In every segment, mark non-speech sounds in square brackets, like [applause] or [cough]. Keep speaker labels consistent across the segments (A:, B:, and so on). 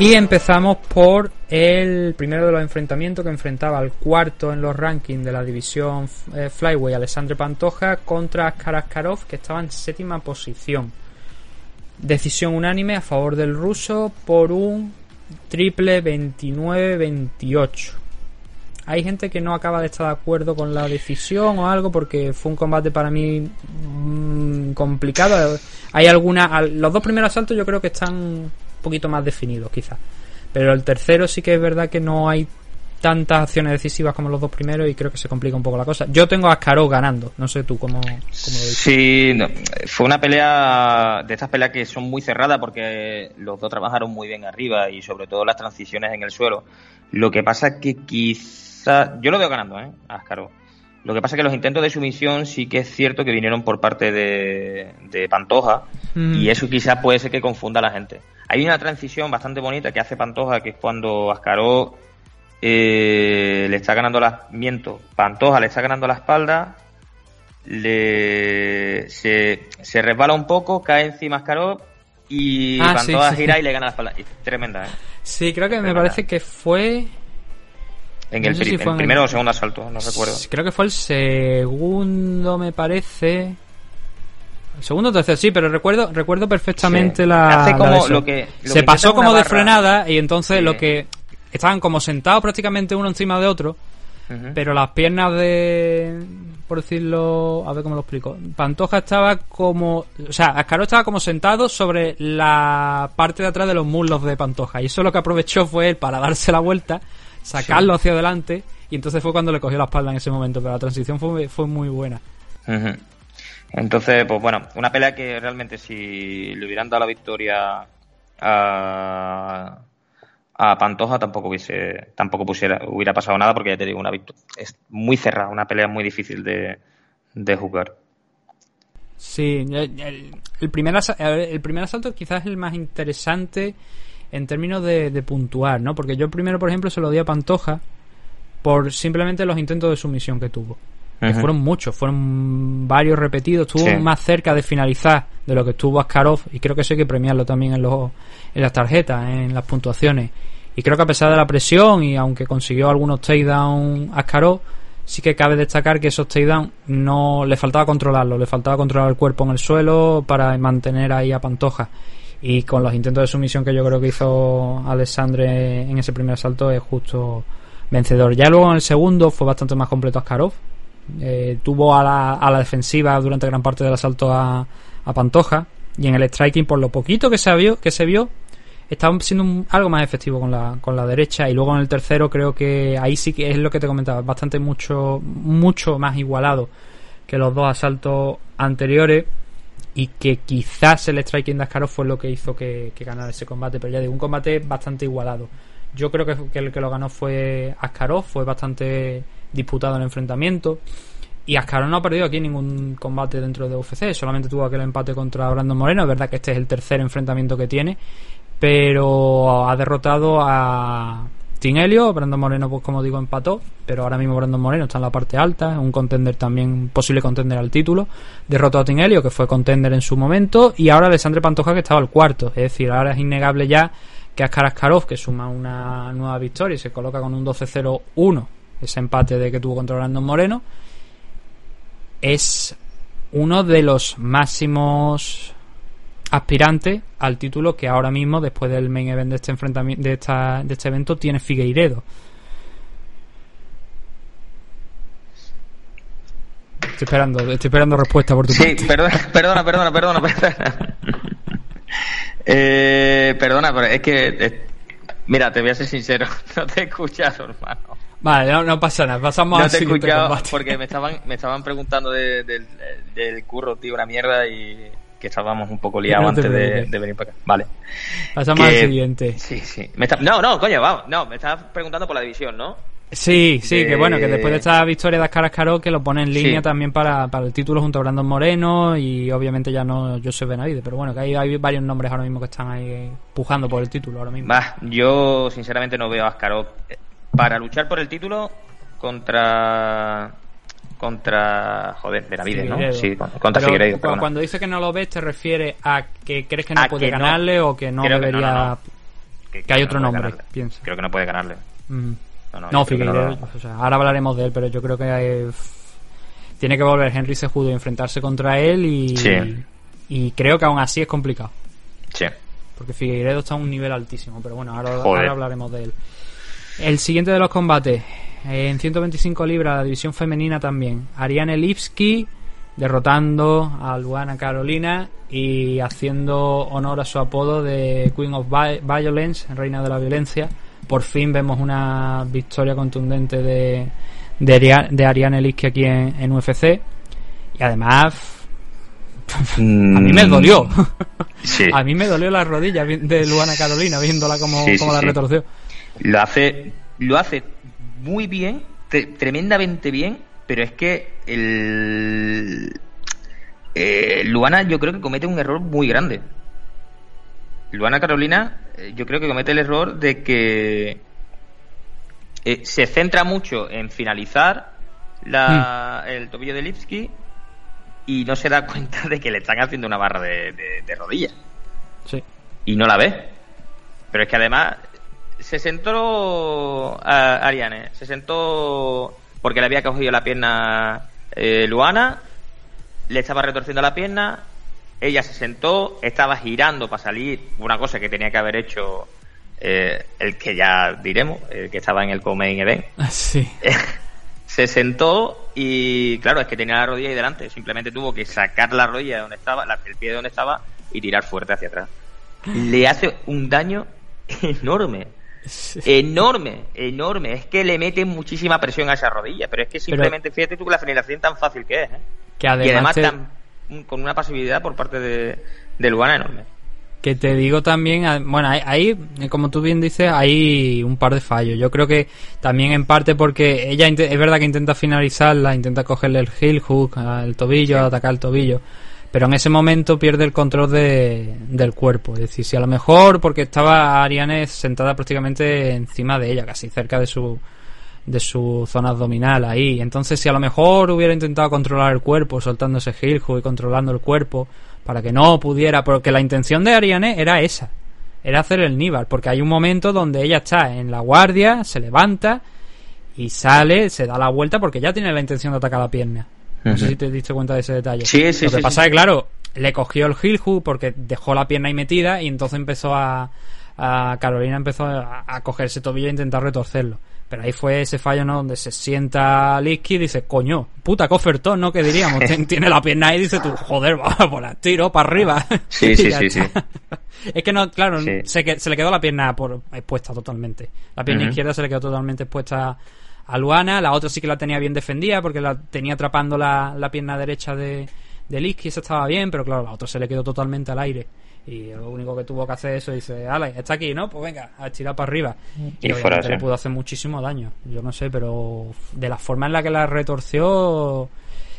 A: Y empezamos por el primero de los enfrentamientos que enfrentaba al cuarto en los rankings de la división eh, Flyway, Alessandro Pantoja, contra Askar Askarov, que estaba en séptima posición. Decisión unánime a favor del ruso por un triple 29-28. Hay gente que no acaba de estar de acuerdo con la decisión o algo porque fue un combate para mí mm, complicado. Hay alguna, los dos primeros asaltos yo creo que están poquito más definidos quizás. Pero el tercero sí que es verdad que no hay tantas acciones decisivas como los dos primeros y creo que se complica un poco la cosa. Yo tengo a Ascaró ganando, no sé tú cómo, cómo lo dices.
B: Sí, fue una pelea de estas peleas que son muy cerradas porque los dos trabajaron muy bien arriba y sobre todo las transiciones en el suelo. Lo que pasa es que quizá, yo lo veo ganando, ¿eh? A Ascaró. Lo que pasa es que los intentos de sumisión sí que es cierto que vinieron por parte de, de Pantoja
A: Mm.
B: y eso quizás puede ser que confunda a la gente. Hay una transición bastante bonita que hace Pantoja, que es cuando Ascaró eh, le está ganando las miento, Pantoja le está ganando la espalda, le se, se resbala un poco, cae encima Ascaró y
A: Ah,
B: Pantoja
A: sí.
B: gira y le gana la espalda. Tremenda, ¿eh?
A: Sí, creo que me parece que fue...
B: En
A: No
B: el,
A: si
B: pri- en primero
A: el-
B: o segundo asalto, no recuerdo.
A: Creo que fue el segundo, me parece. Segundo o tercero, sí, pero recuerdo recuerdo perfectamente
B: Sí.
A: la.
B: Hace
A: la
B: como
A: de eso.
B: lo que- lo
A: Se
B: que
A: pasó como de
B: barra.
A: frenada y entonces
B: Sí.
A: lo que. Estaban como sentados prácticamente uno encima de otro, pero las piernas de. Por decirlo. A ver cómo lo explico. Pantoja estaba como. O sea, Ascaro estaba como sentado sobre la parte de atrás de los muslos de Pantoja. Y eso lo que aprovechó fue él para darse la vuelta, sacarlo hacia adelante. Y entonces fue cuando le cogió la espalda en ese momento. Pero la transición fue, fue muy buena.
B: Ujú. Entonces, pues bueno, una pelea que realmente si le hubieran dado la victoria a, a Pantoja tampoco hubiese, tampoco pusiera, hubiera pasado nada porque ya te digo, una victoria es muy cerrada, una pelea muy difícil de, de jugar.
A: Sí, el, primer, asa- el primer asalto quizás es el más interesante en términos de, de puntuar, ¿no? Porque yo primero, por ejemplo, se lo di a Pantoja por simplemente los intentos de sumisión que tuvo. Que fueron muchos, fueron varios repetidos. Estuvo
B: Sí.
A: más cerca de finalizar de lo que estuvo Askarov y creo que eso hay que premiarlo también en, los, en las tarjetas, en las puntuaciones. Y creo que a pesar de la presión y aunque consiguió algunos takedown Askarov, sí que cabe destacar que esos takedown no le faltaba controlarlo, le faltaba controlar el cuerpo en el suelo para mantener ahí a Pantoja. Y con los intentos de sumisión que yo creo que hizo Alexandre en ese primer asalto es justo vencedor. Ya luego en el segundo fue bastante más completo Askarov. Eh, tuvo a la, a la defensiva durante gran parte del asalto a, Pantoja. Y en el striking, por lo poquito que se vio, que se vio estaba siendo algo más efectivo con la, con la derecha. Y luego en el tercero creo que ahí sí que es lo que te comentaba, bastante mucho, mucho más igualado que los dos asaltos anteriores. Y que quizás el striking de Askarov fue lo que hizo que, que ganara ese combate. Pero ya digo, un combate bastante igualado. Yo creo que, que el que lo ganó fue Askarov, fue bastante disputado el enfrentamiento. Y Askarov no ha perdido aquí ningún combate dentro de UFC, solamente tuvo aquel empate contra Brandon Moreno. Es verdad que este es el tercer enfrentamiento que tiene, pero ha derrotado a Tim Helio. Brandon Moreno, pues como digo, empató, pero ahora mismo Brandon Moreno está en la parte alta, un contender también, un posible contender al título. Derrotó a Tim Helio, que fue contender en su momento, y ahora Alexandre Pantoja, que estaba al cuarto. Es decir, ahora es innegable ya que Askar Askarov, que suma una nueva victoria y se coloca con un 12-0-1, ese empate de que tuvo contra Brandon Moreno, es uno de los máximos aspirantes al título que ahora mismo, después del main event de este enfrentamiento, de, esta, de este evento, tiene Figueiredo. Estoy esperando, estoy esperando respuesta por tu
B: Sí,
A: parte.
B: perdona, perdona, perdona, perdona. perdona. Eh, perdona, pero es que. eh, mira, te voy a ser sincero, [laughs] no te he escuchado, hermano.
A: Vale, no, no pasa nada, pasamos
B: No
A: al
B: te
A: combate.
B: porque me estaban, me estaban preguntando de- del, del curro, tío, una mierda y que estábamos un poco liados
A: No
B: antes de, venir para acá. Vale.
A: Pasamos al siguiente.
B: Sí, sí. Me está- No, no, coño, vamos. No, me estabas preguntando por la división, ¿no?
A: Sí, sí,
B: de-
A: que bueno, que después de esta victoria de Ascar Ascaró, que lo pone en línea
B: Sí.
A: también para, para el título junto a Brandon Moreno y obviamente ya no Joseph Benavides, pero bueno, que hay, hay varios nombres ahora mismo que están ahí pujando por el título ahora mismo.
B: Bah, yo sinceramente no veo a eh, para luchar por el título contra contra joder Benavides, ¿no?
A: Figueiredo.
B: Sí, con- contra
A: Pero
B: Figueiredo.
A: Cuando dice que no lo ves, ¿te refieres a que crees que no
B: A
A: puede
B: que no.
A: ganarle o que no
B: Creo
A: debería...?
B: no, no, no. que,
A: hay otro nombre, pienso.
B: Creo que no puede ganarle.
A: Mm. No, Figueiredo, ahora hablaremos de él, pero yo creo que tiene que volver Henry Sejudo y enfrentarse contra él y, y creo que aún así es complicado.
B: Sí.
A: Porque Figueiredo está a un nivel altísimo, pero bueno, ahora, hablaremos de él. El siguiente de los combates, en 125 libras, la división femenina también. Ariane Lipski derrotando a Luana Carolina y haciendo honor a su apodo de Queen of Violence, reina de la violencia. Por fin vemos una victoria contundente de, de, Ariane Lipski aquí en, UFC. Y además, a mí me dolió. [laughs] A mí me dolió la rodilla de Luana Carolina viéndola como, la retorció.
B: Lo hace, lo hace muy bien, tremendamente bien, pero es que el eh, Luana yo creo que comete un error muy grande. Luana Carolina eh, yo creo que comete el error de que eh, se centra mucho en finalizar la, mm. el tobillo de Lipski y no se da [laughs] cuenta de que le están haciendo una barra de, de, rodilla.
A: Sí.
B: Y no la ve. Pero es que además se sentó a Ariane, se sentó porque le había cogido la pierna eh, Luana, le estaba retorciendo la pierna, ella se sentó, estaba girando para salir, una cosa que tenía que haber hecho eh, el que ya diremos, el que estaba en el Comain Event.
A: Sí. [laughs]
B: se sentó y claro, es que tenía la rodilla ahí delante, simplemente tuvo que sacar la rodilla de donde estaba, el pie de donde estaba y tirar fuerte hacia atrás. Le hace un daño enorme. Enorme, enorme. Es que le mete muchísima presión a esa rodilla, pero es que simplemente fíjate tú que la finalización tan fácil que es. ¿eh?
A: Que además
B: y además con una pasividad por parte de, de Luana enorme.
A: Que te digo también, bueno, ahí, como tú bien dices, hay un par de fallos. Yo creo que también en parte porque ella es verdad que intenta finalizarla, intenta cogerle el heel hook al tobillo, atacar el tobillo, pero en ese momento pierde el control de, del cuerpo. Es decir, si a lo mejor porque estaba Ariane sentada prácticamente encima de ella, casi cerca de su de su zona abdominal ahí. Entonces, si a lo mejor hubiera intentado controlar el cuerpo, soltando ese hook y controlando el cuerpo, para que no pudiera, porque la intención de Ariane era esa, era hacer el Níbar, porque hay un momento donde ella está en la guardia, se levanta y sale, se da la vuelta porque ya tiene la intención de atacar la pierna. No sé si te diste cuenta de ese detalle.
B: Sí, sí,
A: Lo
B: que
A: pasa es que, claro, le cogió el heel hook porque dejó la pierna ahí metida y entonces empezó a, a Carolina empezó a, a coger ese tobillo e intentar retorcerlo. Pero ahí fue ese fallo, ¿no? Donde se sienta Licky y dice, coño, puta, qué ¿no? Que diríamos, [laughs] tiene la pierna ahí y dice tú, joder, vamos, [laughs] por la tiro para arriba.
B: Sí, [laughs] sí, sí, sí.
A: Es que no, claro, se, se, le quedó la pierna por, expuesta totalmente. La pierna izquierda se le quedó totalmente expuesta a Luana, la otra sí que la tenía bien defendida porque la tenía atrapando la, la pierna derecha de, de Licky, eso estaba bien, pero claro, la otra se le quedó totalmente al aire. Y lo único que tuvo que hacer eso dice, Ale, está aquí, ¿no? Pues venga, a estirar para arriba. Y, le pudo hacer muchísimo daño. Yo no sé, pero de la forma en la que la retorció,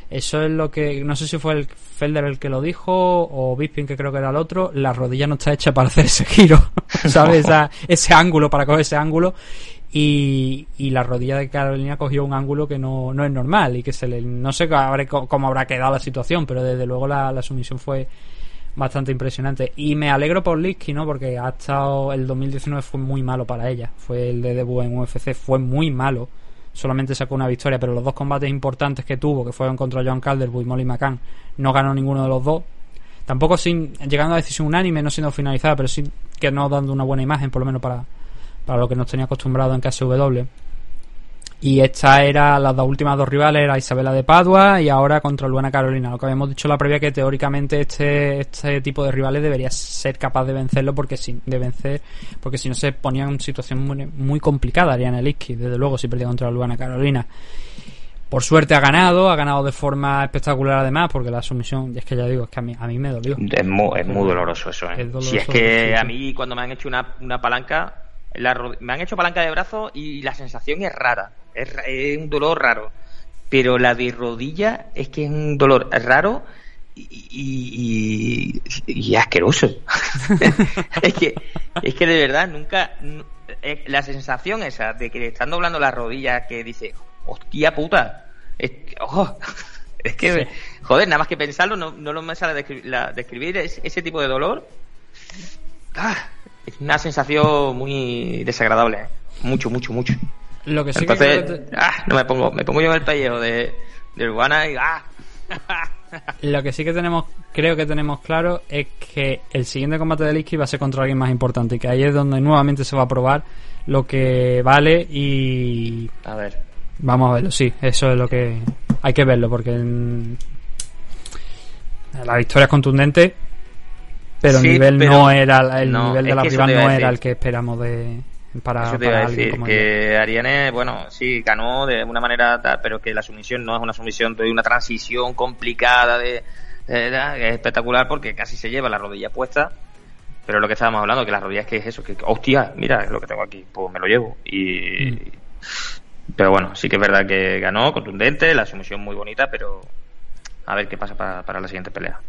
A: eso es lo que, no sé si fue el Felder el que lo dijo o Bisping que creo que era el otro, la rodilla no está hecha para hacer ese giro, [laughs] ¿sabes? [laughs] ese ángulo, para coger ese ángulo. Y, y, la rodilla de Carolina cogió un ángulo que no, no es normal y que se le, no sé cómo habrá quedado la situación, pero desde luego la, la sumisión fue bastante impresionante. Y me alegro por Liski, ¿no? Porque ha estado. El 2019 fue muy malo para ella. Fue el de debut en UFC, fue muy malo. Solamente sacó una victoria, pero los dos combates importantes que tuvo, que fueron contra John Calderwood y Molly McCann, no ganó ninguno de los dos. Tampoco sin llegando a decisión unánime, no siendo finalizada, pero sí que no dando una buena imagen, por lo menos para, para lo que nos tenía acostumbrado en KSW. Y esta era, las dos últimas dos rivales era Isabela de Padua y ahora contra Luana Carolina. Lo que habíamos dicho la previa que teóricamente este, este tipo de rivales debería ser capaz de vencerlo porque si, de vencer, porque si no se ponía en una situación muy, muy complicada Ariana Liski, desde luego si perdía contra Luana Carolina. Por suerte ha ganado, ha ganado de forma espectacular además, porque la sumisión, es que ya digo, es que a mí, a mí me dolió.
B: Es muy, es muy doloroso eso, ¿eh? si es que a mí cuando me han hecho una, una palanca, me han hecho palanca de brazo y la sensación es rara es, un dolor raro. Pero la de rodilla es que es un dolor raro y, y, asqueroso. [laughs] es, que, es que de verdad nunca. La sensación esa de que están doblando las rodillas que dice, hostia puta. Es, [laughs] es que, joder, nada más que pensarlo, no, no me sale describir, la, describir ese, tipo de dolor. Ah, es una sensación muy desagradable, ¿eh? mucho, mucho, mucho.
A: Lo que sí
B: Entonces,
A: que
B: ah, no me pongo, me pongo yo en el pellejo de, de Urbana y ¡ah! [laughs]
A: lo que sí que tenemos, creo que tenemos claro es que el siguiente combate de Liski va a ser contra alguien más importante y que ahí es donde nuevamente se va a probar lo que vale y
B: A ver.
A: vamos a verlo, sí, eso es lo que hay que verlo porque en- la victoria es contundente pero el nivel
B: pero-
A: no era el
B: no,
A: nivel de la rival no era el que esperamos de para,
B: Eso te
A: para
B: iba a
A: alguien
B: decir, que Ariane, bueno, sí, ganó de una manera tal, pero que la sumisión no es una sumisión de una transición complicada de, de- de- es espectacular porque casi se lleva la rodilla puesta, pero lo que estábamos hablando, que la rodilla es que es eso, que hostia, mira, es lo que tengo aquí, pues me lo llevo y
A: Mm.
B: pero bueno, sí que es verdad que ganó, contundente, la sumisión muy bonita, pero a ver qué pasa para, para la siguiente pelea.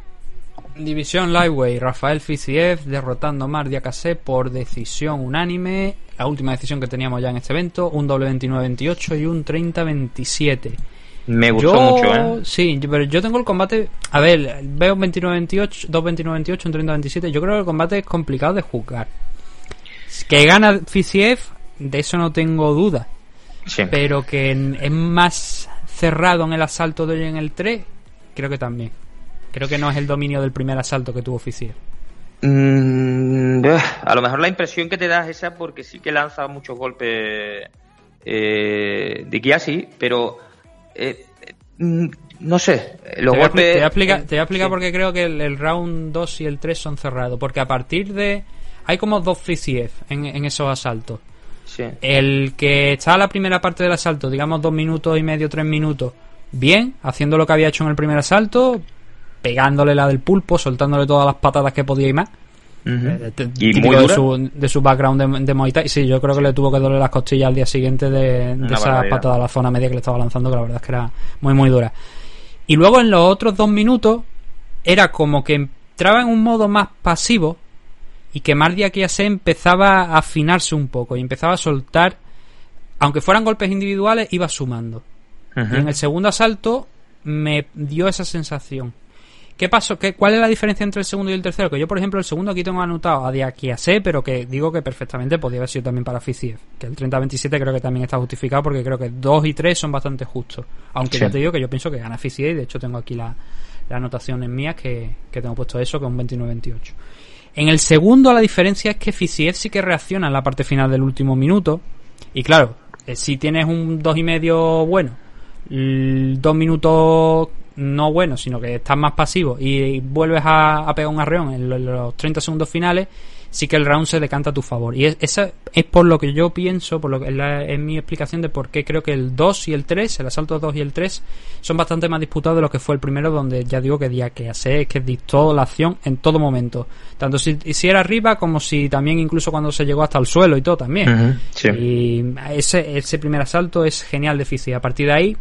A: División Lightweight, Rafael Fiziev derrotando a Mardia Cassé por decisión unánime. La última decisión que teníamos ya en este evento, un doble 29-28 y un 30-27.
B: Me gustó
A: Yo,
B: mucho, ¿eh?
A: sí, pero yo tengo el combate. A ver, veo un 29-28, dos 29-28, un 30-27. Yo creo que el combate es complicado de juzgar. Que gana Fiziev, de eso no tengo duda.
B: Sí.
A: Pero que es más cerrado en el asalto de hoy en el 3, creo que también. Creo que no es el dominio del primer asalto que tuvo Fiziev.
B: Mm, eh, a lo mejor la impresión que te da es esa porque sí que lanza muchos golpes eh, de Kiasi, pero eh, eh, mm, no sé, los
A: te,
B: golpes...
A: te voy a explicar, te voy a explicar
B: sí.
A: por qué creo que el, el round 2 y el 3 son cerrados. Porque a partir de. Hay como dos Fiziev en, en esos asaltos.
B: Sí.
A: El que está a la primera parte del asalto, digamos dos minutos y medio, tres minutos, bien, haciendo lo que había hecho en el primer asalto, pegándole la del pulpo, soltándole todas las patadas que podía y más. T-
B: Y
A: típico
B: muy
A: de
B: dura.
A: su, de su background de, de Muay Thai. Sí, yo creo que le tuvo que doler las costillas al día siguiente de, de
B: barbaridad.
A: patadas a la zona media que le estaba lanzando, que la verdad es que era muy, muy dura. Y luego en los otros dos minutos, era como que entraba en un modo más pasivo y que Mardia Kiase empezaba a afinarse un poco y empezaba a soltar, aunque fueran golpes individuales, iba sumando. Y en el segundo asalto me dio esa sensación. ¿Qué pasó? ¿Qué, ¿Cuál es la diferencia entre el segundo y el tercero? Que yo, por ejemplo, el segundo aquí tengo anotado a Diakiase, pero que digo que perfectamente podía haber sido también para Fiziev. Que el 30-27 creo que también está justificado porque creo que 2 y 3 son bastante justos. Aunque
B: Sí.
A: ya te digo que yo pienso que gana Fiziev y de hecho tengo aquí la, la anotación en mías que, que tengo puesto eso, que es un 29-28. En el segundo la diferencia es que Fiziev sí que reacciona en la parte final del último minuto. Y claro, eh, si tienes un dos y medio bueno, l- dos minutos no bueno, sino que estás más pasivo y vuelves a, a pegar un arreón en lo- en los 30 segundos finales, sí que el round se decanta a tu favor. Y es, esa es por lo que yo pienso, por lo que es, la- es mi explicación de por qué creo que el 2 y el 3, el asalto 2 y el 3, son bastante más disputados de lo que fue el primero, donde ya digo que día que hace es que dictó la acción en todo momento. Tanto si, si era arriba como si también incluso cuando se llegó hasta el suelo y todo también.
B: Sí.
A: Y ese, ese primer asalto es genial de Fizzy. A partir de ahí,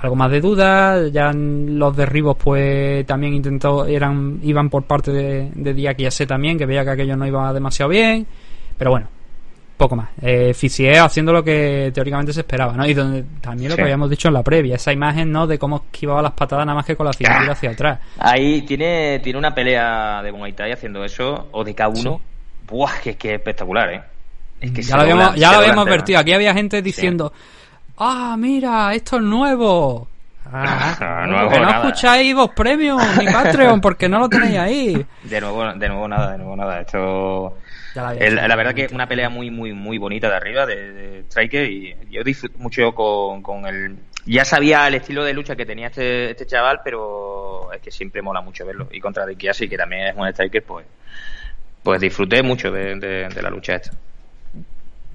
A: algo más de duda. Ya los derribos, pues también intentó, eran, iban por parte de, de Diak y Yase también, que veía que aquello no iba demasiado bien. Pero bueno, poco más. Eh, haciendo lo que teóricamente se esperaba, ¿no? Y donde, también lo
B: Sí.
A: que habíamos dicho en la previa, esa imagen, ¿no? De cómo esquivaba las patadas nada más que con la cintura hacia atrás.
B: Ahí tiene, tiene una pelea de Muay Thai haciendo eso, o de K1.
A: Sí.
B: Buah, que es que es espectacular, ¿eh? Es que
A: ya lo habíamos, ya lo habíamos advertido. Aquí había gente diciendo, ah, mira, esto es nuevo. Ah, [laughs]
B: Nuevo
A: que no
B: nada.
A: escucháis vos Premium ni [laughs] Patreon porque no lo tenéis ahí.
B: De nuevo, de nuevo nada, de nuevo nada. Esto. El- la verdad que es una pelea muy, muy, muy bonita de arriba de, de Striker y yo disfruto mucho con, con el. Ya sabía el estilo de lucha que tenía este, este chaval, pero es que siempre mola mucho verlo. Y contra Dikiasi, que también es un Striker, pues. Pues disfruté mucho de, de- de la lucha esta.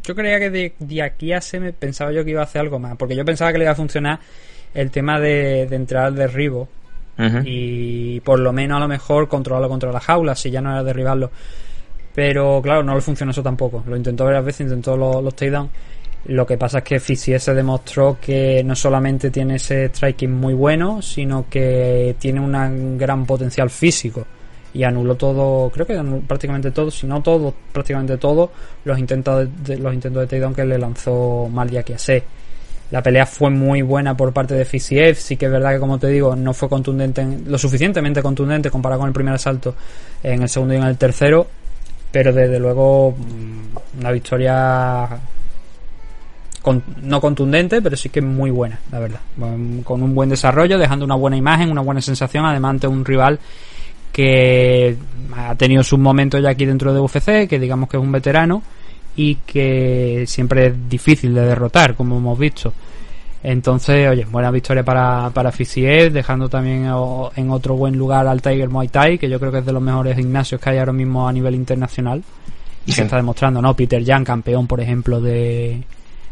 A: Yo creía que de, de aquí a se me pensaba yo que iba a hacer algo más, porque yo pensaba que le iba a funcionar el tema de, de entrar al derribo y por lo menos a lo mejor controlarlo contra la jaula, si ya no era derribarlo. Pero claro, no le funcionó eso tampoco. Lo intentó varias veces, intentó los, los takedowns. Lo que pasa es que Fizzy se demostró que no solamente tiene ese striking muy bueno, sino que tiene un gran potencial físico. Y anuló todo, creo que anuló prácticamente todo, si no todo, prácticamente todo, los intentos de, los intentos de takedown que le lanzó Maldia Kiase. La pelea fue muy buena por parte de Fiziev, sí que es verdad que como te digo, no fue contundente, en- lo suficientemente contundente comparado con el primer asalto en el segundo y en el tercero. pero desde luego mm, una victoria no contundente, pero sí que muy buena, la verdad. Con un buen desarrollo, dejando una buena imagen, una buena sensación, además ante un rival que ha tenido sus momentos ya aquí dentro de UFC, que digamos que es un veterano y que siempre es difícil de derrotar, como hemos visto. Entonces, oye, buena victoria para, para dejando también en otro buen lugar al Tiger Muay Thai, que yo creo que es de los mejores gimnasios que hay ahora mismo a nivel internacional. Y se está demostrando, ¿no? Peter Jan, campeón, por ejemplo, de,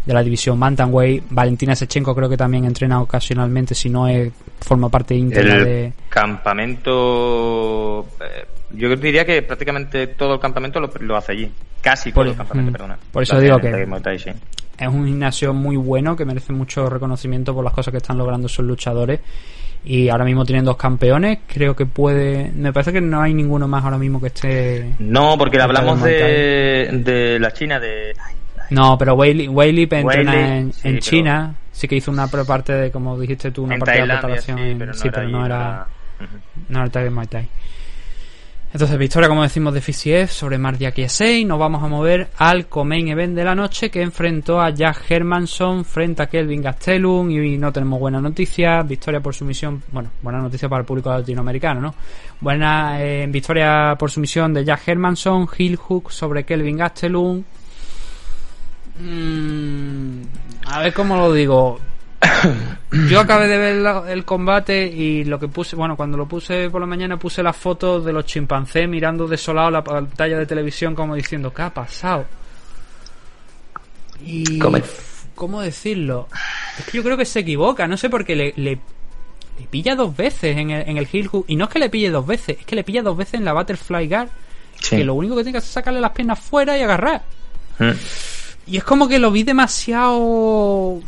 A: de la división Bantamweight. Valentina Sechenko creo que también entrena ocasionalmente, si no es, forma parte íntegra
B: el
A: de...
B: campamento... Eh, yo diría que prácticamente todo el campamento lo, hace allí. Casi todo el campamento, mm. perdona.
A: Por eso digo que es un gimnasio muy bueno que merece mucho reconocimiento por las cosas que están logrando sus luchadores. Y ahora mismo tienen dos campeones, creo que puede. Me parece que no hay ninguno más ahora mismo que esté.
B: No, porque hablamos de, de la China, de.
A: No, pero Weili, Weili entrena en, China. Sí que hizo una parte de, como dijiste tú, una parte de la preparación. Sí, pero no, era, no era el Tiger Muay Thai. Entonces, victoria, como decimos, de FCF sobre Mardia Kiesei. Nos vamos a mover al Comain Event de la noche que enfrentó a Jack Hermanson frente a Kelvin Gastelum. Y no tenemos buena noticia. Victoria por sumisión. Bueno, buena noticia para el público latinoamericano, ¿no? Buena eh, victoria por sumisión de Jack Hermanson. Hill Hook sobre Kelvin Gastelum. Mm, a ver cómo lo digo. [coughs] Yo acabé de ver el combate y lo que puse, bueno, cuando lo puse por la mañana puse las fotos de los chimpancés mirando desolado la pantalla de televisión como diciendo, ¿qué ha pasado? Y... ¿Cómo decirlo? Es que yo creo que se equivoca, no sé por qué le, le, pilla dos veces en el, en el hook. Y no es que le pille dos veces, es que le pilla dos veces en la Butterfly Guard. Que lo único que tiene que hacer es sacarle las piernas fuera y agarrar. Mm. Y es como que lo vi demasiado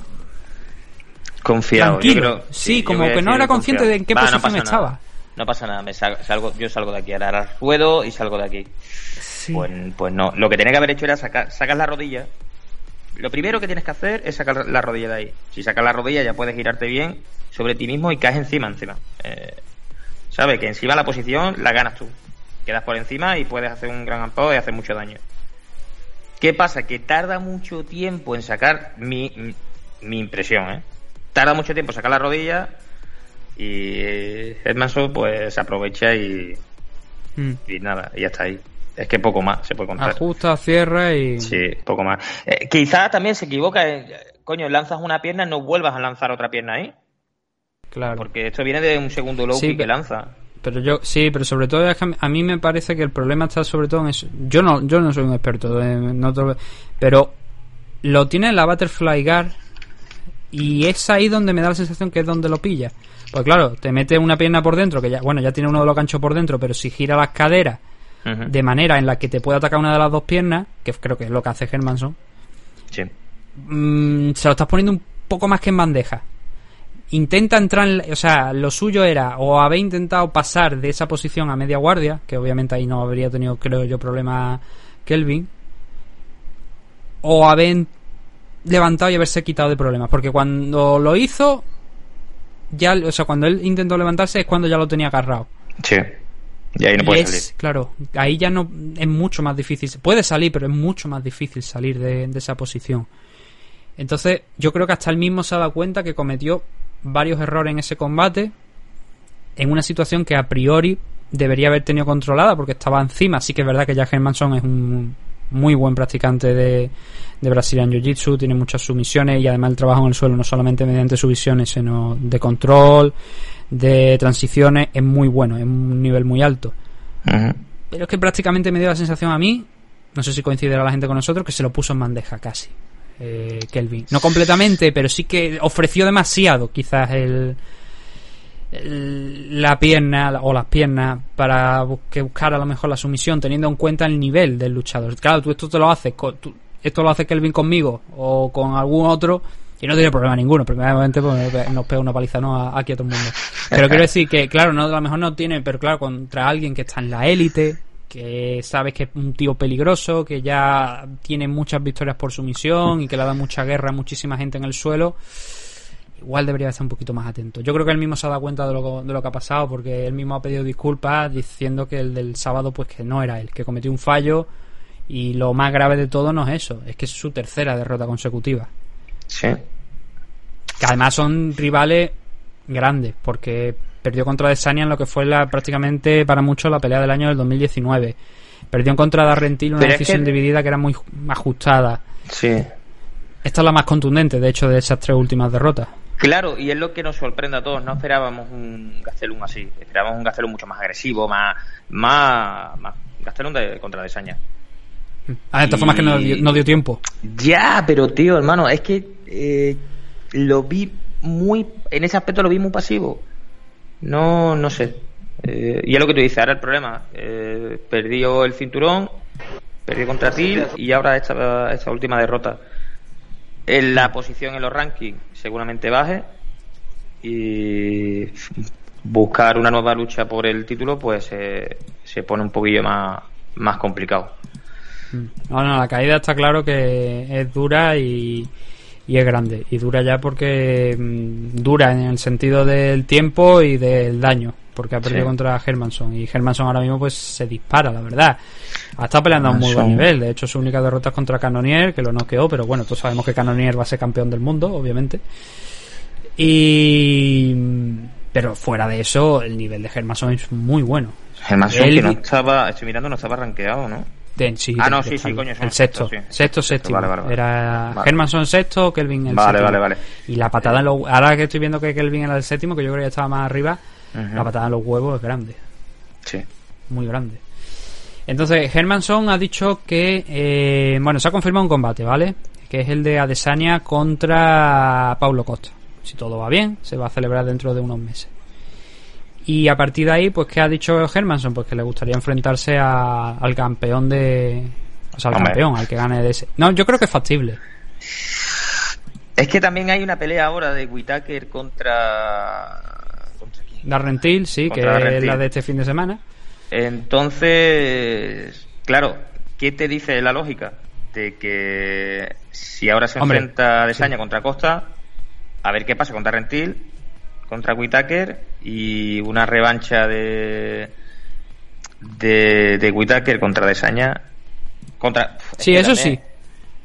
B: confiado.
A: Tranquilo. sí, como que no era consciente de en qué posición estaba.
B: No pasa nada, me salgo, yo salgo de aquí, ahora ruedo y salgo de aquí. Pues, pues, no, lo que tenía que haber hecho era sacar, sacar la rodilla. Lo primero que tienes que hacer es sacar la rodilla de ahí. Si sacas la rodilla ya puedes girarte bien sobre ti mismo y caes encima, encima. Eh, ¿Sabes? Que encima la posición la ganas tú. Quedas por encima y puedes hacer un gran amparo y hacer mucho daño. ¿Qué pasa? Que tarda mucho tiempo en sacar mi, mi impresión, ¿eh? Tarda mucho tiempo en sacar la rodilla y Edmondson pues aprovecha y, mm. y nada, y ya está ahí. Es que poco más se puede contar.
A: Ajusta, cierra y...
B: Sí, poco más. Eh, quizá también se equivoca. coño, lanzas una pierna, no vuelvas a lanzar otra pierna ahí.
A: Claro.
B: Porque esto viene de un segundo low que lanza.
A: Pero yo, sí, pero sobre todo a mí me parece que el problema está sobre todo en eso. Yo no, yo no soy un experto, en otro, pero lo tiene en la Butterfly Guard y es ahí donde me da la sensación que es donde lo pilla. Pues claro, te mete una pierna por dentro, que ya, bueno, ya tiene uno de los ganchos por dentro, pero si gira las caderas de manera en la que te puede atacar una de las dos piernas, que creo que es lo que hace Hermanson,
B: sí.
A: Mm, se lo estás poniendo un poco más que en bandeja intenta entrar, o sea, lo suyo era o haber intentado pasar de esa posición a media guardia, que obviamente ahí no habría tenido, creo yo, problema Kelvin, o haber levantado y haberse quitado de problemas, porque cuando lo hizo, ya, o sea, cuando él intentó levantarse es cuando ya lo tenía agarrado.
B: Sí. Y ahí no puede salir.
A: Claro, ahí ya no es mucho más difícil. Puede salir, pero es mucho más difícil salir de, de esa posición. Entonces, yo creo que hasta él mismo se ha dado cuenta que cometió varios errores en ese combate, en una situación que a priori debería haber tenido controlada porque estaba encima. Sí que es verdad que Jack Hermanson es un muy buen practicante de, de Brazilian Jiu-Jitsu, tiene muchas sumisiones y además el trabajo en el suelo no solamente mediante sumisiones, sino de control, de transiciones, es muy bueno, es un nivel muy alto. Pero es que prácticamente me dio la sensación a mí, no sé si coincidirá la gente con nosotros, que se lo puso en bandeja casi eh, Kelvin. No completamente, pero sí que ofreció demasiado, quizás el, la pierna o las piernas para que buscar a lo mejor la sumisión, teniendo en cuenta el nivel del luchador. Claro, tú esto te lo haces, esto lo hace Kelvin conmigo o con algún otro y no tiene problema ninguno. Primeramente pues, nos pega una paliza ¿no? aquí a todo el mundo. Pero quiero decir que, claro, no, a lo mejor no tiene, pero claro, contra alguien que está en la élite, que sabes que es un tío peligroso, que ya tiene muchas victorias por sumisión y que le da mucha guerra a muchísima gente en el suelo, igual debería estar un poquito más atento. Yo creo que él mismo se ha dado cuenta de lo, de lo que ha pasado porque él mismo ha pedido disculpas diciendo que el del sábado pues que no era él, que cometió un fallo Y lo más grave de todo no es eso, es que es su tercera derrota consecutiva.
B: Sí.
A: Que además son rivales grandes, porque perdió contra Desania en lo que fue la, prácticamente para muchos la pelea del año del 2019. Perdió contra Darrentil una decisión
B: que-
A: dividida que era muy ajustada.
B: Sí.
A: Esta es la más contundente, de hecho, de esas tres últimas derrotas.
B: Claro, y es lo que nos sorprende a todos. No esperábamos un Gastelum así. Esperábamos un Gastelum mucho más agresivo, más. más, más Gastelum de, contra Desaña.
A: Ah, de todas formas que no dio, no dio tiempo.
B: Ya, pero tío, hermano, es que eh, lo vi muy. En ese aspecto lo vi muy pasivo. No, no sé. Eh, y es lo que tú dices, ahora el problema. Eh, perdió el cinturón, perdió contra Til y ahora esta, esta última derrota. En la posición en los rankings seguramente baje y buscar una nueva lucha por el título pues eh, se pone un poquillo más, más complicado.
A: No, no, la caída está claro que es dura y, y es grande. Y dura ya porque mm, dura en el sentido del tiempo y del daño. Porque ha perdido
B: Sí.
A: contra Hermanson. Y Hermanson ahora mismo pues se dispara, la verdad. Estado peleando a un muy buen
B: Hermanson.
A: nivel. De hecho, su única derrota es contra Canonier, que lo noqueó. Pero bueno, todos sabemos que Canonier va a ser campeón del mundo, obviamente. Y... Pero fuera de eso, el nivel de Hermanson es muy bueno.
B: Germanson,
A: Él
B: que no estaba, estoy mirando, no estaba rankeado, ¿no?
A: De- sí,
B: Ah, no,
A: de-
B: sí, sí, coño,
A: El sexto,
B: sexto, sí.
A: sexto, séptimo.
B: Vale, vale, vale.
A: Era. Hermanson sexto, Kelvin el
B: Vale,
A: séptimo.
B: vale, vale.
A: Y la patada en los... Ahora que estoy viendo que Kelvin era el séptimo, que yo creo que ya estaba más arriba, la patada en los huevos es grande,
B: Sí.
A: muy grande. Entonces, Hermanson ha dicho que... eh, bueno, se ha confirmado un combate, ¿vale? Que es el de Adesanya contra Paulo Costa. Si todo va bien, se va a celebrar dentro de unos meses. Y a partir de ahí, pues, ¿qué ha dicho Hermanson? Pues que le gustaría enfrentarse a- al campeón de... O sea, al
B: Hombre.
A: campeón, al que gane de ese. No, yo creo que es factible.
B: Es que también hay una pelea ahora de Whitaker contra. ¿Contra quién?
A: Darren Till, sí, que
B: Darren
A: es la
B: Till.
A: de este fin de semana.
B: Entonces, claro, ¿qué te dice la lógica? De que si ahora se
A: Hombre,
B: enfrenta a Desaña contra Costa, a ver qué pasa contra Rentil, contra Whitaker y una revancha de de, de Whitaker contra Desaña. Contra, es
A: Sí, eso
B: también-
A: sí.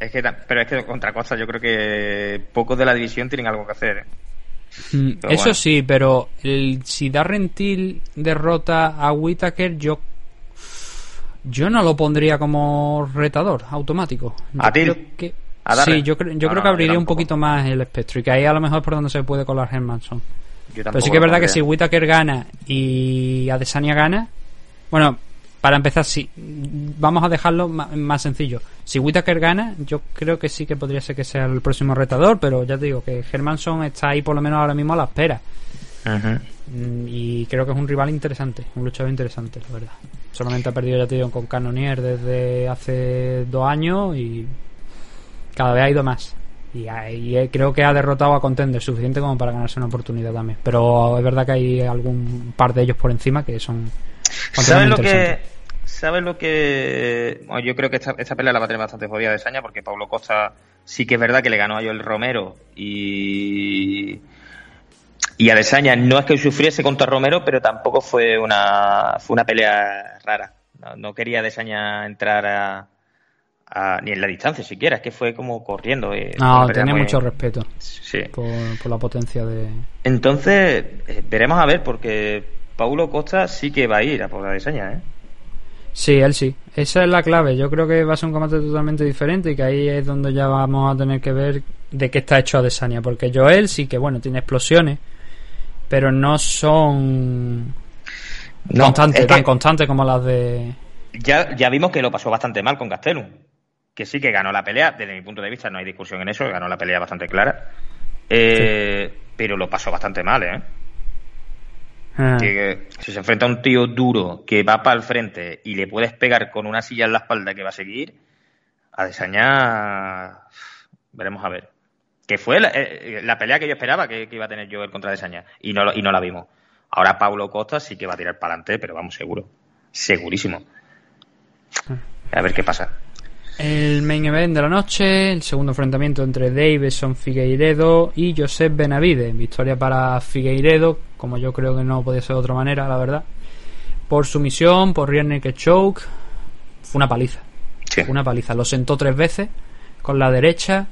B: Es que, pero es que contra Costa yo creo que pocos de la división tienen algo que hacer. ¿eh?
A: Mm, Eso
B: bueno.
A: sí, pero el, si Darren Till derrota a Whitaker, yo yo no lo pondría como retador automático. Yo
B: ¿A Till?
A: que- sí, yo, creo- yo
B: No,
A: creo que abriría un poquito más el espectro y que ahí a lo mejor es por donde se puede colar Hermanson. Pero sí que es verdad que si. Whitaker gana y Adesanya gana, bueno, para empezar, sí, vamos a dejarlo más, sencillo. Si Whitaker gana, yo creo que sí que podría ser que sea el próximo retador, pero ya te digo que Hermanson está ahí por lo menos ahora mismo a la espera. Mm, Y creo que es un rival interesante, un luchador interesante, la verdad. Solamente ha perdido, ya te digo, con Canonier desde hace dos años y cada vez ha ido más. Y, ahí eh, creo que ha derrotado a Contender suficiente como para ganarse una oportunidad también. Pero es verdad que hay algún par de ellos por encima que son.
B: ¿Sabes lo que.? ¿Sabes lo que.? Bueno, yo creo que esta, esta pelea la va a tener bastante jodida de Saña porque Pablo Costa sí que es verdad que le ganó a Joel Romero y. Y a Desaña no es que sufriese contra Romero, pero tampoco fue una fue una pelea rara. No, no quería Desaña entrar a, a- ni en la distancia siquiera, es que fue como corriendo. eh,
A: No,
B: muy-
A: mucho respeto
B: Sí.
A: por, por la potencia de.
B: Entonces, eh, veremos a ver, porque Paulo Costa sí que va a ir a por la Desaña, ¿eh?
A: Sí, él sí. Esa es la clave. Yo creo que va a ser un combate totalmente diferente y que ahí es donde ya vamos a tener que ver de qué está hecho Adesanya. Porque Joel sí que, bueno, tiene explosiones, pero no son
B: No,
A: constantes,
B: es que-
A: tan constantes como las de...
B: Ya, ya vimos que lo pasó bastante mal con Gastelum. Que sí que ganó la pelea, desde mi punto de vista no hay discusión en eso, ganó la pelea bastante clara. Eh, Pero lo pasó bastante mal, ¿eh?
A: Ah,
B: Que, si se enfrenta a un tío duro que va para el frente y le puedes pegar con una silla en la espalda que va a seguir, a Desaña veremos a ver. Que fue la, eh, la pelea que yo esperaba que, que iba a tener Joel contra Desaña y no, y no la vimos. Ahora Paulo Costa sí que va a tirar para adelante, pero vamos, seguro. Segurísimo. A ver qué pasa.
A: El main event de la noche, el segundo enfrentamiento entre Davison Figueiredo y Josep Benavide. Victoria para Figueiredo, como yo creo que no podía ser de otra manera, la verdad. Por sumisión, por rear naked choke. Fue una paliza. Una paliza. Lo sentó tres veces con la derecha.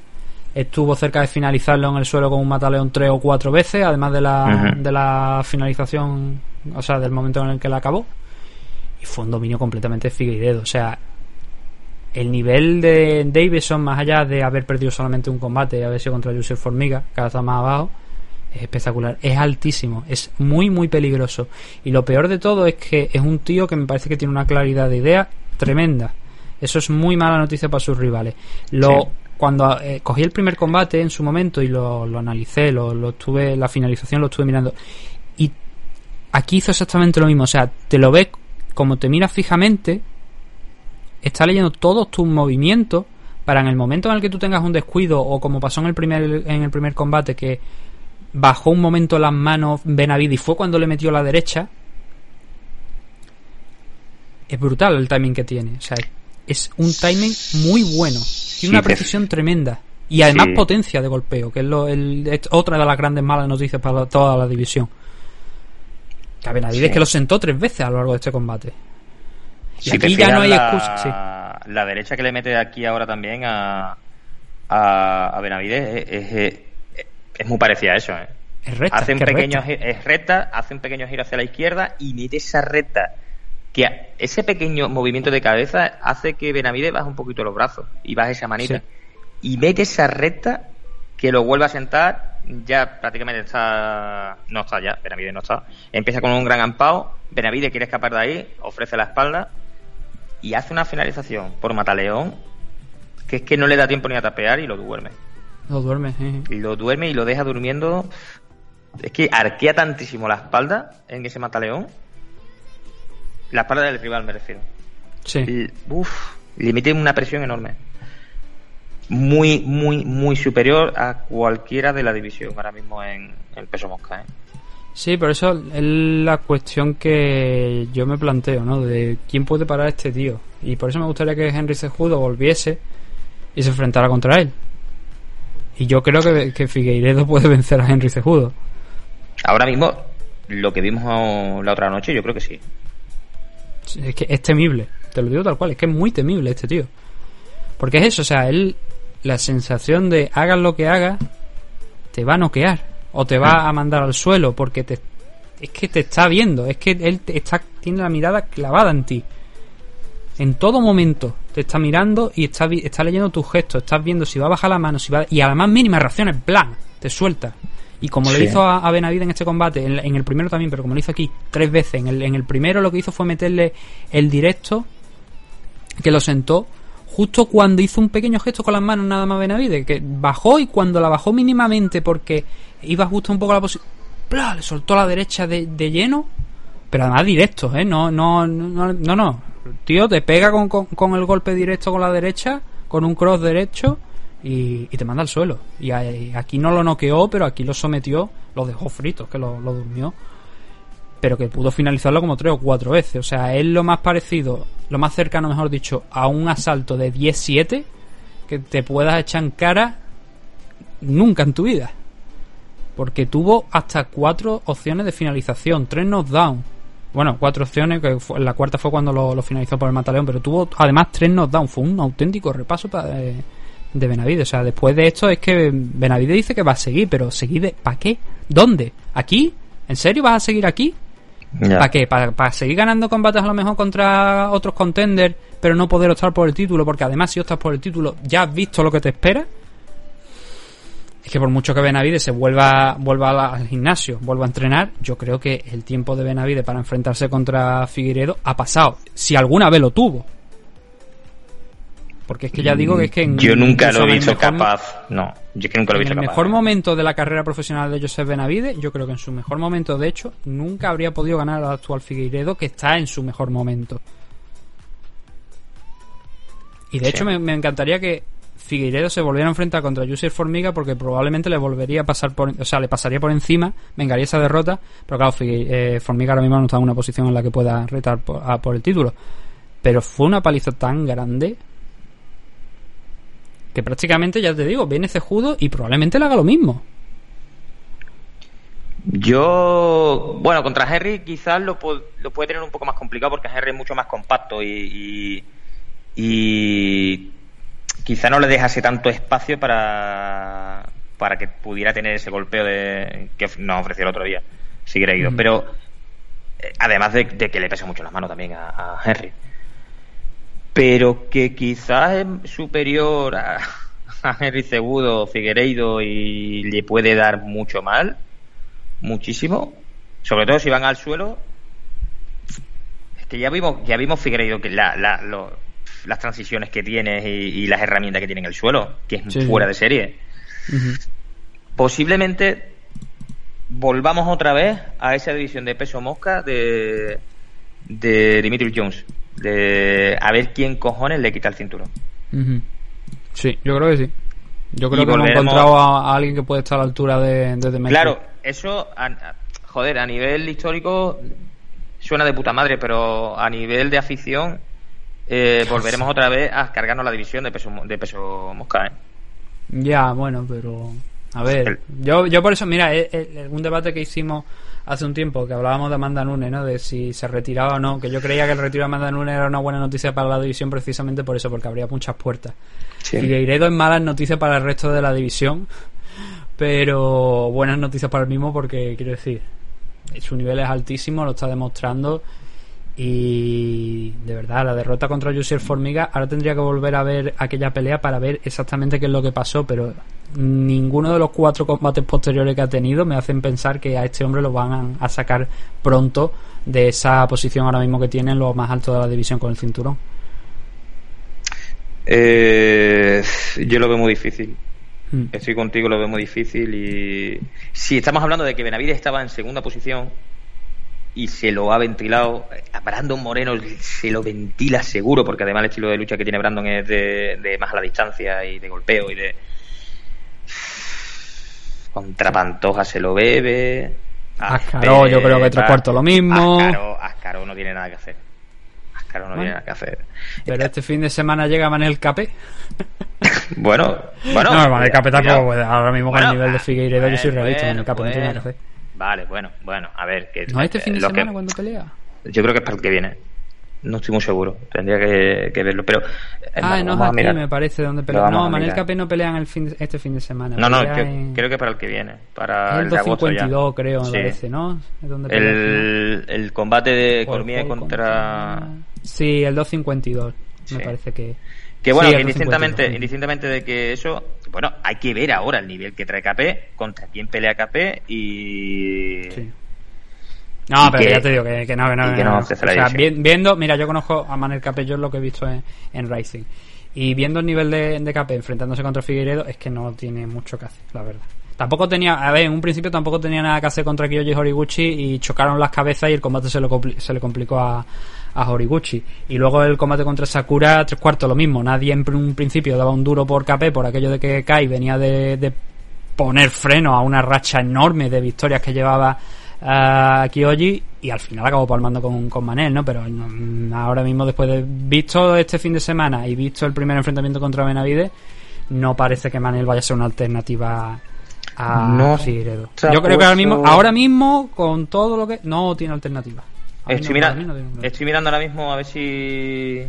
A: Estuvo cerca de finalizarlo en el suelo con un mataleón tres o cuatro veces, además de la, de la finalización, o sea, del momento en el que la acabó. Y fue un dominio completamente Figueiredo. O sea, el nivel de Davison, más allá de haber perdido solamente un combate y haber sido contra Joseph Formiga, cada vez más abajo, es espectacular. Es altísimo, es muy, muy peligroso. Y lo peor de todo es que es un tío que me parece que tiene una claridad de idea tremenda. Eso es muy mala noticia para sus rivales. Lo, Cuando eh, cogí el primer combate en su momento y lo, analicé, lo, lo estuve, la finalización lo estuve mirando. Y aquí hizo exactamente lo mismo. O sea, te lo ves como te miras fijamente, está leyendo todos tus movimientos para en el momento en el que tú tengas un descuido o como pasó en el primer en el primer combate que bajó un momento las manos Benavid y fue cuando le metió la derecha es brutal el timing que tiene. O sea es un timing muy bueno. Tiene una precisión tremenda. Y además potencia de golpeo que es, lo, otra de las grandes malas noticias para toda la división. Que a Benavides que lo sentó tres veces a lo largo de este combate
B: y aquí ya no hay excusa. La derecha que le mete aquí ahora también a, a, Benavides es, es, muy parecida a eso. ¿eh?
A: Es recta.
B: Hace un pequeño, es recta, hace un pequeño giro hacia la izquierda y mete esa recta. Que ese pequeño movimiento de cabeza hace que Benavides baje un poquito los brazos y baje esa manita. Y mete esa recta que lo vuelve a sentar. Ya prácticamente está. No está ya, Benavides no está. Empieza con un gran ampao. Benavides quiere escapar de ahí, ofrece la espalda y hace una finalización por Mataleón que es que no le da tiempo ni a tapear y lo duerme.
A: Lo duerme,
B: Y lo duerme y lo deja durmiendo. Es que arquea tantísimo la espalda en ese Mataleón. La espalda del rival, me refiero.
A: Sí.
B: uf, le mete una presión enorme. Muy, muy, muy superior a cualquiera de la división ahora mismo en el peso mosca. ¿eh?
A: Sí, por eso es la cuestión que yo me planteo, ¿no? De quién puede parar a este tío. Y por eso me gustaría que Henry Cejudo volviese y se enfrentara contra él. Y yo creo que, que Figueiredo puede vencer a Henry Cejudo.
B: Ahora mismo, lo que vimos la otra noche, yo creo que sí.
A: Es que es temible, te lo digo tal cual, es que es muy temible este tío. Porque es eso, o sea, él, la sensación de hagas lo que hagas, te va a noquear o te va a mandar al suelo porque te, es que te está viendo, es que él está, tiene la mirada clavada en ti. En todo momento te está mirando y está, está leyendo tus gestos, estás viendo si va a bajar la mano, si va y a la más mínima reacción es plan, te suelta. Y como lo hizo a, a Benavid en este combate, en, el primero también, pero como lo hizo aquí tres veces, en el, en el primero lo que hizo fue meterle el directo que lo sentó justo cuando hizo un pequeño gesto con las manos nada más Benavide, que bajó y cuando la bajó mínimamente porque iba justo un poco a la posición, le soltó a la derecha de, lleno, pero además directo, ¿eh? No, no, no, no, no. Tío, te pega con, con, el golpe directo con la derecha, con un cross derecho y, te manda al suelo. Y aquí no lo noqueó, pero aquí lo sometió, lo dejó frito, que lo, lo durmió pero que pudo finalizarlo como tres o cuatro veces. O sea, es lo más parecido, lo más cercano, mejor dicho, a un asalto de 10-7 que te puedas echar en cara nunca en tu vida porque tuvo hasta cuatro opciones de finalización, tres knockdown. Bueno, cuatro opciones, que la cuarta fue cuando lo, finalizó por el Mataleón, pero tuvo además tres knockdown. Fue un auténtico repaso para, de, de Benavides. O sea, después de esto es que Benavides dice que va a seguir, pero ¿seguir ¿Para qué? ¿Dónde? ¿Aquí? ¿En serio vas a seguir aquí? ¿Para qué? ¿Para, ¿Para seguir ganando combates a lo mejor contra otros contenders, pero no poder optar por el título? Porque además si optas por el título ya has visto lo que te espera es que por mucho que Benavide se vuelva, vuelva al gimnasio, vuelva a entrenar, yo creo que el tiempo de Benavide para enfrentarse contra Figueiredo ha pasado. Si alguna vez lo tuvo. Porque es que ya digo que es que...
B: yo nunca lo he visto capaz. No, yo que nunca lo he visto
A: En el mejor momento de la carrera profesional de Josep Benavide, yo creo que en su mejor momento, de hecho, nunca habría podido ganar al actual Figueiredo, que está en su mejor momento. Y de hecho me, me encantaría que Figueiredo se volviera a enfrentar contra Yusir Formiga porque probablemente le volvería a pasar por, o sea, le pasaría por encima, vengaría esa derrota, pero claro, eh, Formiga ahora mismo no está en una posición en la que pueda retar por, el título. Pero fue una paliza tan grande que prácticamente, ya te digo, viene cejudo y probablemente le haga lo mismo.
B: Yo, bueno, contra Henry quizás lo, lo puede tener un poco más complicado porque Henry es mucho más compacto y y quizá no le dejase tanto espacio para, para que pudiera tener ese golpeo de que nos ofreció el otro día, si ido. Pero eh, además de, que le pesa mucho las manos también a, Henry. Pero que quizás es superior a, a Henry Segudo, Figueiredo y le puede dar mucho mal, muchísimo. Sobre todo si van al suelo. Es que ya vimos, ya vimos Figueiredo que la, la, las transiciones que tiene y, las herramientas que tiene en el suelo, que es fuera de serie. Posiblemente volvamos otra vez a esa división de peso mosca de, de Dimitri Jones. De a ver quién cojones le quita el cinturón.
A: Sí, yo creo que sí. Yo creo que hemos encontrado a, alguien que puede estar a la altura de, de
B: Claro, eso, joder, a nivel histórico suena de puta madre, pero a nivel de afición eh, volveremos otra vez a cargarnos la división de peso, de peso mosca. ¿eh?
A: Ya, bueno, pero a ver, yo, yo por eso, mira, es, un debate que hicimos hace un tiempo, que hablábamos de Amanda Nunes, ¿no? De si se retiraba o no, que yo creía que el retiro de Amanda Nunes era una buena noticia para la división precisamente por eso, porque habría muchas puertas. Y Figueiredo es malas noticias para el resto de la división, pero buenas noticias para el mismo porque, quiero decir, su nivel es altísimo, lo está demostrando y de verdad, la derrota contra Jussier Formiga, ahora tendría que volver a ver aquella pelea para ver exactamente qué es lo que pasó, pero ninguno de los cuatro combates posteriores que ha tenido me hacen pensar que a este hombre lo van a sacar pronto de esa posición ahora mismo que tiene en lo más alto de la división con el cinturón.
B: Eh, yo lo veo muy difícil. Hmm. Estoy contigo, lo veo muy difícil. Y si estamos hablando de que Benavides estaba en segunda posición, y se lo ha ventilado. A Brandon Moreno se lo ventila seguro, porque además el estilo de lucha que tiene Brandon es de, más a la distancia y de golpeo y de. Contra Pantoja se lo bebe.
A: Ascaro, yo creo que tres cuartos lo mismo.
B: Ascaro, no tiene nada que hacer. Ascaro no tiene nada que hacer.
A: Pero este fin de semana llega Manel Capé. [laughs]
B: bueno, bueno.
A: No, Manel Capé tampoco. Ahora mismo con el nivel de Figueiredo yo soy realista. Manel Capé no tiene nada que hacer.
B: Vale, bueno, bueno, a ver. Que,
A: ¿No este fin de semana cuando pelea?
B: Yo creo que es para el que viene. No estoy muy seguro, tendría que, verlo, pero...
A: Eh, ah, no es aquí, me parece, donde pelea. No, Manel Capé no pelean el fin este fin de semana.
B: No, no, creo que para el que viene, para
A: el, 252 creo, me parece, ¿no?
B: el, el combate de Cormier contra...
A: Sí, el 252, me parece que...
B: Que bueno, indistintamente, indistintamente de que eso, bueno, hay que ver ahora el nivel que trae KP, contra quién pelea KP y.
A: No, pero ya te digo que, no, que no. Que no, o sea, viendo, mira, yo conozco a Manel KP, yo lo que he visto en, en Racing. Y viendo el nivel de, de KP enfrentándose contra Figueiredo, es que no tiene mucho que hacer, la verdad. Tampoco tenía, a ver, en un principio tampoco tenía nada que hacer contra Kiyoshi Horiguchi y chocaron las cabezas y el combate se, se le complicó a, a Horiguchi. Y luego el combate contra Sakura, tres cuartos lo mismo. Nadie en un principio daba un duro por KP por aquello de que Kai venía de, poner freno a una racha enorme de victorias que llevaba a uh, Kyoji y al final acabó palmando con, con Manel, ¿no? Pero ahora mismo, después de visto este fin de semana y visto el primer enfrentamiento contra Benavides, no parece que Manel vaya a ser una alternativa a no Yo creo que ahora mismo, ahora mismo, con todo lo que. No tiene alternativa.
B: Estoy, mirando ahora mismo a ver si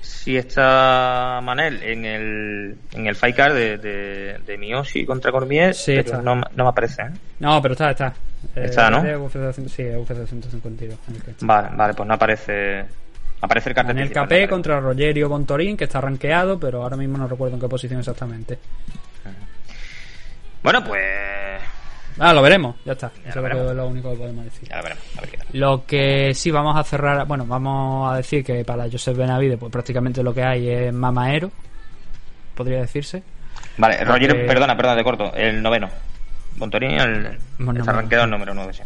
B: si está Manel en el, en el fight card de, de, de Miyoshi contra Cormier, sí, No, no, me aparece. ¿eh?
A: No, pero está, está.
B: Está, ¿no?
A: sí, UFC 252.
B: Vale, vale, pues no aparece. Aparece el cartel.
A: En el KP contra Rogerio Bontorín, que está rankeado, pero ahora mismo no recuerdo en qué posición exactamente.
B: Bueno, pues
A: Ah, lo veremos, ya está. Eso es lo único que podemos decir.
B: Ya lo veremos.
A: lo que sí vamos a cerrar, bueno, vamos a decir que para Joseph Benavide, pues prácticamente lo que hay es mamaero, podría decirse.
B: Vale, Roger, perdona, perdona, de corto, el noveno. Montorini, el, bueno, el número 9, sí.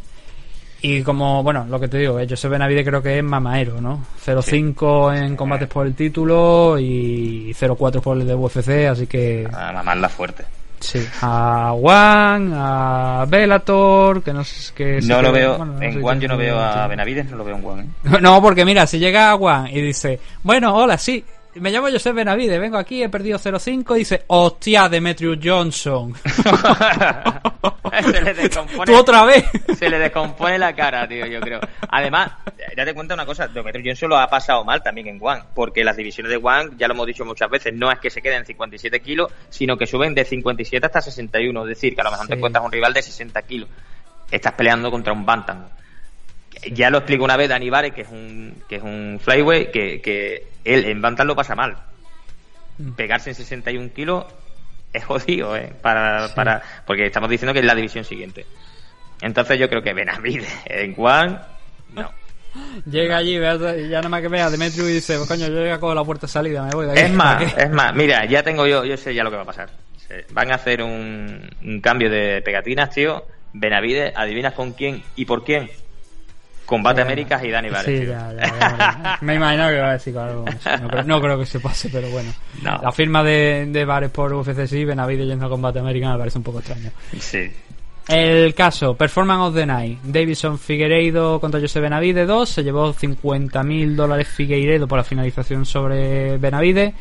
A: Y como, bueno, lo que te digo, eh, Joseph Benavide creo que es mamaero, ¿no? 0-5 en combates por el título y 0-4 por el de UFC, así que...
B: Ah, mamarla fuerte.
A: Sí, a Juan, a Velator, que no sé que
B: No lo veo, en Juan yo no veo a Benavides, no lo veo en Juan. ¿eh? [laughs]
A: No, porque mira, si llega a Juan y dice, bueno, hola, sí, me llamo José Benavide, vengo aquí, he perdido 0-5 y dice, hostia, Demetrius Johnson. [laughs]
B: se le descompone,
A: ¿Tú otra vez?
B: se le descompone la cara, tío, yo creo. Además, date cuenta una cosa, Demetrius Johnson lo ha pasado mal también en One, porque las divisiones de One, ya lo hemos dicho muchas veces, no es que se queden en 57 kilos, sino que suben de 57 hasta 61, es decir, que a lo mejor te encuentras un rival de 60 kilos. Estás peleando contra un Bantam. Ya lo explico una vez Dani Vare, que es un, que es un flyway, que, que él en Bantam lo pasa mal.
A: Mm.
B: Pegarse en 61 kilos es jodido, ¿eh? Para, para, porque estamos diciendo que es la división siguiente. Entonces yo creo que Benavide en One, no. [laughs]
A: Llega allí, ya nada más que vea a Demetrius y dice, "Pues coño, yo ya cojo la puerta de salida, me voy de aquí.
B: Es más,
A: ¿Para [laughs] qué?".
B: es más, mira, ya tengo yo, yo sé ya lo que va a pasar. Van a hacer un, un cambio de pegatinas, tío. Benavide, ¿adivinas con quién y por quién? Combate
A: Eh,
B: Américas y Dani Vares.
A: Sí, ya, ya, ya. [laughs] Me imagino que va a decir algo. No, creo- no creo que se pase, pero bueno.
B: No.
A: La firma de, de Bares por UFC sí, Benavide yendo a combate americano me parece un poco extraño.
B: Sí.
A: El caso, Performance of the Night. Davidson Figueiredo contra José Benavide 2. Se llevó 50.000 dólares Figueiredo por la finalización sobre Benavide.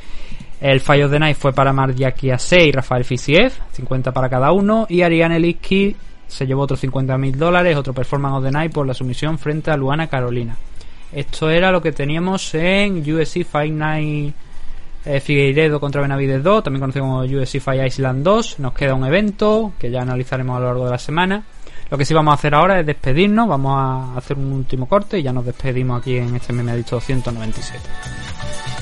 A: El of the Night fue para Mardiaki Ase y Rafael Fisiev, 50 para cada uno. Y Ariane Liski se llevó otros 50.000 dólares, otro Performance of the Night por la sumisión frente a Luana Carolina. Esto era lo que teníamos en UFC Fight Night eh, Figueiredo contra Benavides 2, también conocido como UFC Fight Island 2. Nos queda un evento que ya analizaremos a lo largo de la semana. Lo que sí vamos a hacer ahora es despedirnos, vamos a hacer un último corte y ya nos despedimos aquí en este meme 297.